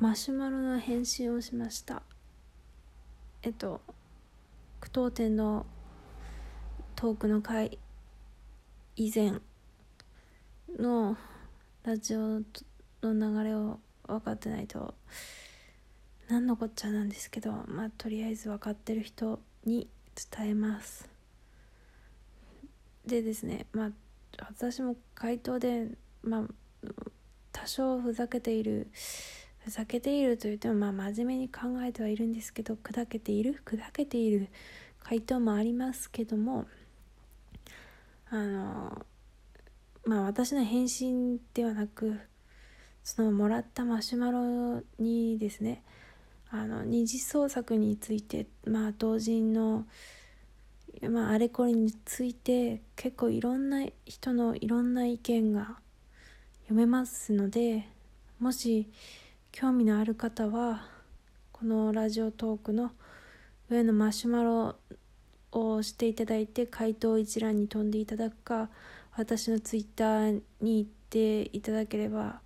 マシュマロの返信をしました。えっと句読点のトークの回以前のラジオの流れを分かってないと何のこっちゃなんですけどまあとりあえず分かってる人に伝えます。でですねまあ私も回答でまあ多少ふざけているふざけていると言ってもまあ真面目に考えてはいるんですけど砕けている砕けている回答もありますけどもあのまあ私の返信ではなくそのもらったマシュマロにですねあの二次創作についてまあ同人のまあ、あれこれについて結構いろんな人のいろんな意見が読めますのでもし興味のある方はこのラジオトークの上のマシュマロを押していただいて回答一覧に飛んでいただくか私のツイッターに行っていただければ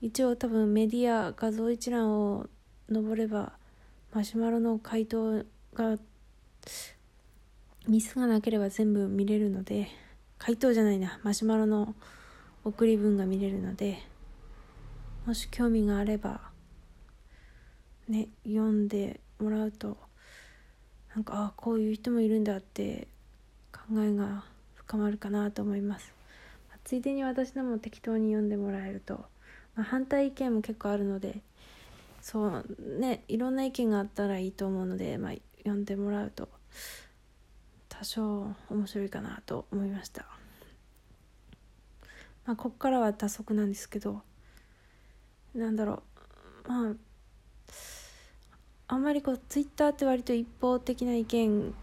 一応多分メディア画像一覧を登ればマシュマロの回答がミスがなければ全部見れるので回答じゃないなマシュマロの送り文が見れるのでもし興味があればね読んでもらうとなんかああこういう人もいるんだって考えが深まるかなと思います。ついでに私のも適当に読んでもらえると、まあ、反対意見も結構あるのでそうねいろんな意見があったらいいと思うので、まあ、読んでもらうと多少面白いかなと思いました。まあこっからは打足なんですけどなんだろう。まああんまりこうツイッターって割と一方的な意見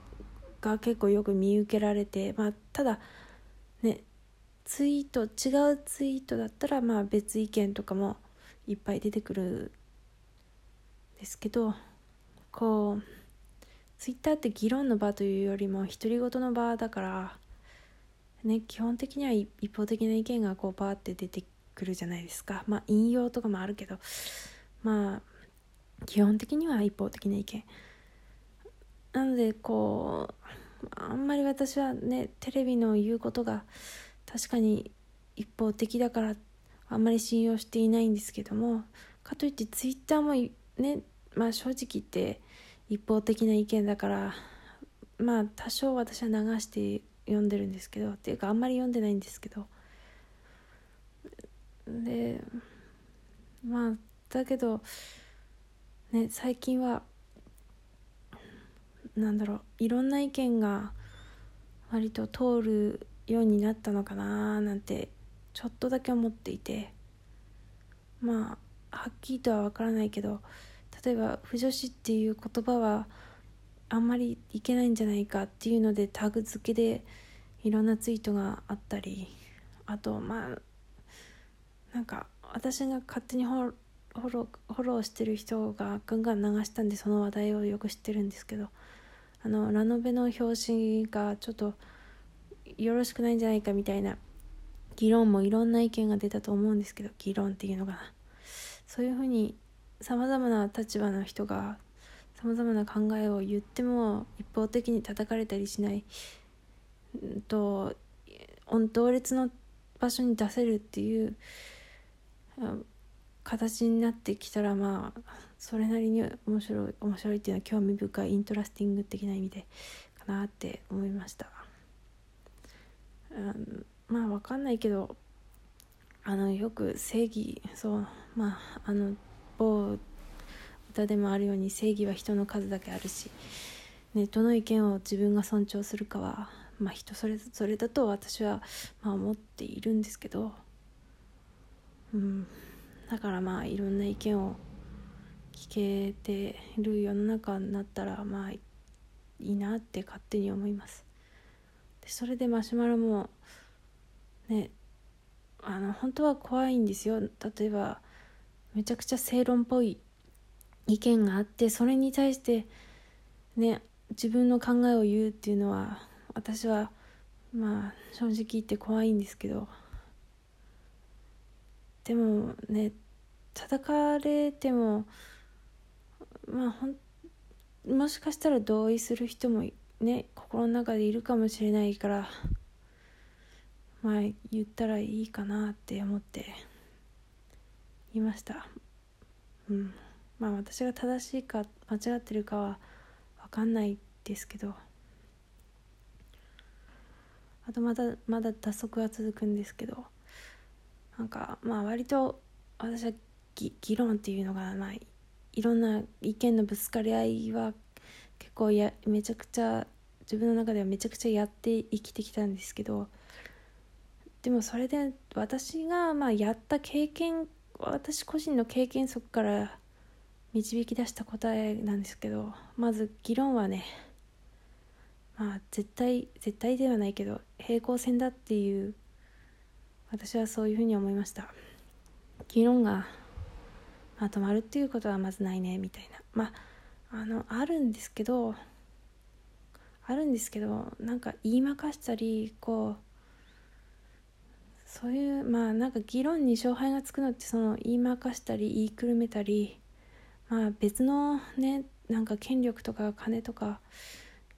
が結構よく見受けられてまあただねツイート違うツイートだったらまあ別意見とかもいっぱい出てくるんですけどこうツイッターって議論の場というよりも独り言の場だからね基本的には一方的な意見がこうバーって出てくるじゃないですか。まあ引用とかもあるけどまあ基本的には一方的な意見。なのでこうあんまり私はねテレビの言うことが確かに一方的だからあんまり信用していないんですけどもかといってツイッターもねまあ正直言って一方的な意見だからまあ多少私は流して読んでるんですけどっていうかあんまり読んでないんですけどでまあだけどね最近はなんだろういろんな意見が割と通るようになったのかななんてちょっとだけ思っていてまあはっきりとは分からないけど例えば「不女子」っていう言葉はあんまりいけないんじゃないかっていうのでタグ付けでいろんなツイートがあったりあとまあなんか私が勝手にフォローフォローしてる人がガンガン流したんでその話題をよく知ってるんですけどあのラノベの表紙がちょっとよろしくないんじゃないかみたいな議論もいろんな意見が出たと思うんですけど議論っていうのかな。そういうふうにさまざまな立場の人がさまざまな考えを言っても一方的に叩かれたりしないと同列の場所に出せるっていう形になってきたらまあそれなりに面白い面白いっていうのは興味深いイントラスティング的な意味でかなって思いました、うん、まあ分かんないけどあのよく正義そうまああの某歌でもあるように正義は人の数だけあるし、ね、どの意見を自分が尊重するかは、まあ、人それぞれだと私はまあ思っているんですけど、うん、だからまあいろんな意見を聞けてる世の中になったらまあいいなって勝手に思います。でそれでマシュマロもねあの本当は怖いんですよ。例えばめちゃくちゃ正論っぽい意見があってそれに対してね自分の考えを言うっていうのは私はまあ正直言って怖いんですけど。でもね叩かれてもまあほんもしかしたら同意する人もね心の中でいるかもしれないからまあ言ったらいいかなって思って言いました。うん。まあ私が正しいか間違ってるかは分かんないですけど。あとまだまだ脱足は続くんですけど。なんかまあ割と私は議論っていうのがまあいろんな意見のぶつかり合いは結構やめちゃくちゃ自分の中ではめちゃくちゃやって生きてきたんですけどでもそれで私がまあやった経験私個人の経験則から導き出した答えなんですけどまず議論はねまあ絶対絶対ではないけど平行線だっていう私はそういうふうに思いました。議論がまとまるっていうことはまずないねみたいな。まああのあるんですけどあるんですけどなんか言いまかしたりこうそういうまあなんか議論に勝敗がつくのってその言いまかしたり言いくるめたりまあ別のねなんか権力とか金とか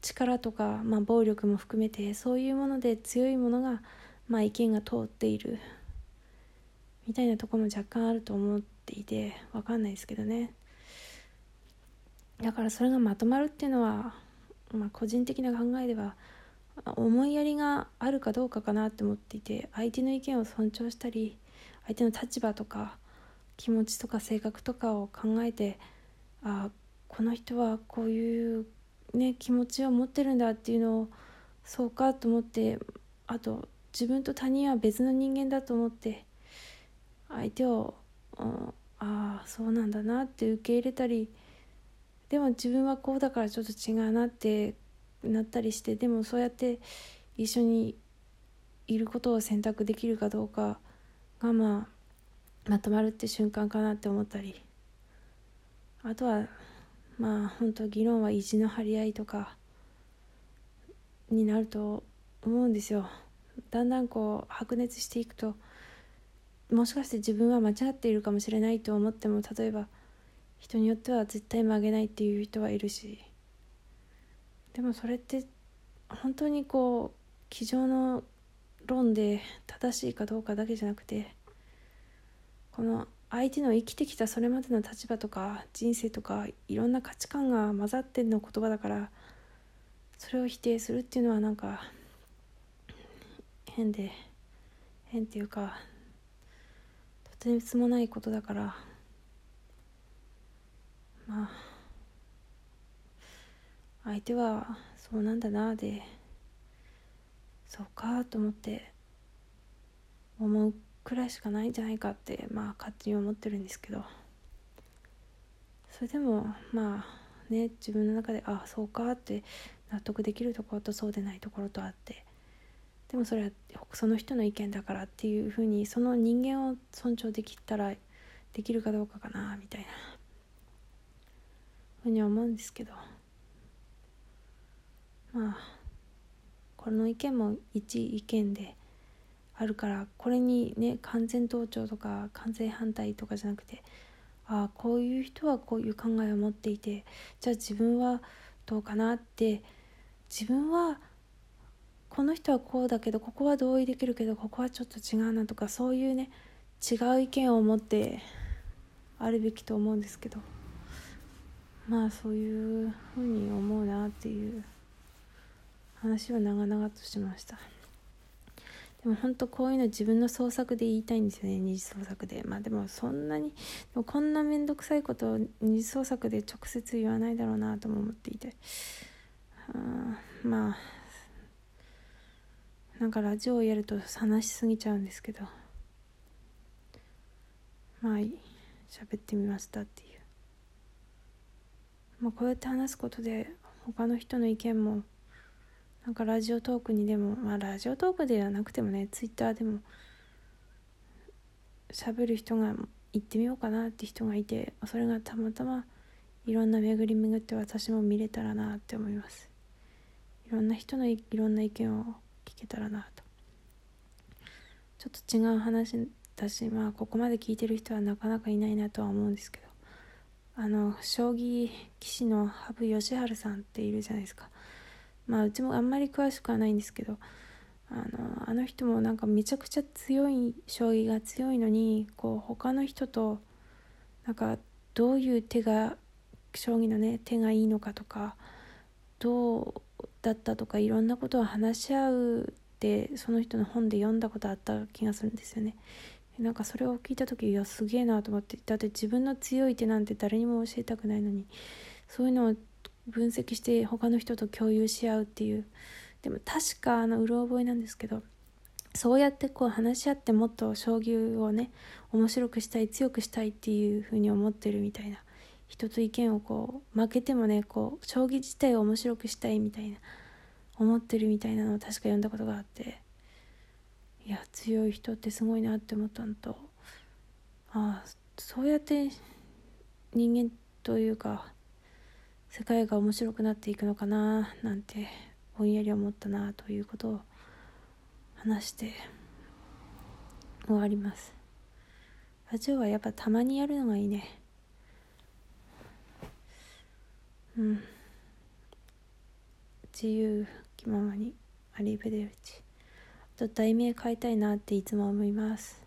力とか、まあ、暴力も含めてそういうもので強いものが、まあ、意見が通っている。みたいなとこも若干あると思っていて分かんないですけどね。だからそれがまとまるっていうのは、まあ、個人的な考えでは思いやりがあるかどうかかなって思っていて相手の意見を尊重したり相手の立場とか気持ちとか性格とかを考えてあこの人はこういう、ね、気持ちを持ってるんだっていうのをそうかと思ってあと自分と他人は別の人間だと思って相手を、うん、ああそうなんだなって受け入れたりでも自分はこうだからちょっと違うなってなったりしてでもそうやって一緒にいることを選択できるかどうかがまあまとまるって瞬間かなって思ったり。あとはまあ本当議論は意地の張り合いとかになると思うんですよ。だんだんこう白熱していくともしかして自分は間違っているかもしれないと思っても例えば人によっては絶対曲げないっていう人はいるし。でもそれって本当にこう机上の論で正しいかどうかだけじゃなくてこの相手の生きてきたそれまでの立場とか人生とかいろんな価値観が混ざっての言葉だからそれを否定するっていうのはなんか変で変っていうかとてつもないことだからまあ相手はそうなんだなでそうかと思って思うくらいしかないんじゃないかってまあ勝手に思ってるんですけど。それでもまあね自分の中であそうかって納得できるところとそうでないところとあってでもそれはその人の意見だからっていうふうにその人間を尊重できたらできるかどうかかなみたいな ふうに思うんですけど。まあこの意見も一意見であるからこれにね完全同調とか完全反対とかじゃなくてああこういう人はこういう考えを持っていてじゃあ自分はどうかなって自分はこの人はこうだけどここは同意できるけどここはちょっと違うなとかそういうね違う意見を持ってあるべきと思うんですけど。まあそういうふうに思うなっていう。話は長々としました。でも本当こういうの自分の創作で言いたいんですよね二次創作で。まあでもそんなにでもこんな面倒くさいことを二次創作で直接言わないだろうなとも思っていて。あまあなんかラジオをやると話しすぎちゃうんですけど。まあ喋ってみましたっていう。まあこうやって話すことで他の人の意見もなんかラジオトークにでもまあラジオトークではなくてもねツイッターでも喋る人が行ってみようかなって人がいてそれがたまたまいろんな巡り巡って私も見れたらなって思います。いろんな人のいろんな意見を聞けたらなと。ちょっと違う話私まあここまで聞いてる人はなかなかいないなとは思うんですけど。あの将棋棋士の羽生善治さんっているじゃないですか。まあうちもあんまり詳しくはないんですけど。あのあの人もなんかめちゃくちゃ強い将棋が強いのにこう他の人となんかどういう手が将棋のね手がいいのかとかどうだったとかいろんなことを話し合うってその人の本で読んだことあった気がするんですよね。なんかそれを聞いた時いやすげえなと思ってだって自分の強い手なんて誰にも教えたくないのにそういうのを分析して他の人と共有し合うっていうでも確かあのうろ覚えなんですけどそうやってこう話し合ってもっと将棋をね面白くしたい強くしたいっていうふうに思ってるみたいな人と意見をこう負けてもねこう将棋自体を面白くしたいみたいな思ってるみたいなのを確か読んだことがあっていや強い人ってすごいなって思ったのとああそうやって人間というか世界が面白くなっていくのかななんてぼんやり思ったなということを話して終わります。ラジオはやっぱたまにやるのがいいね。うん。自由気ままにアリーベデルチと題名変えたいなっていつも思います。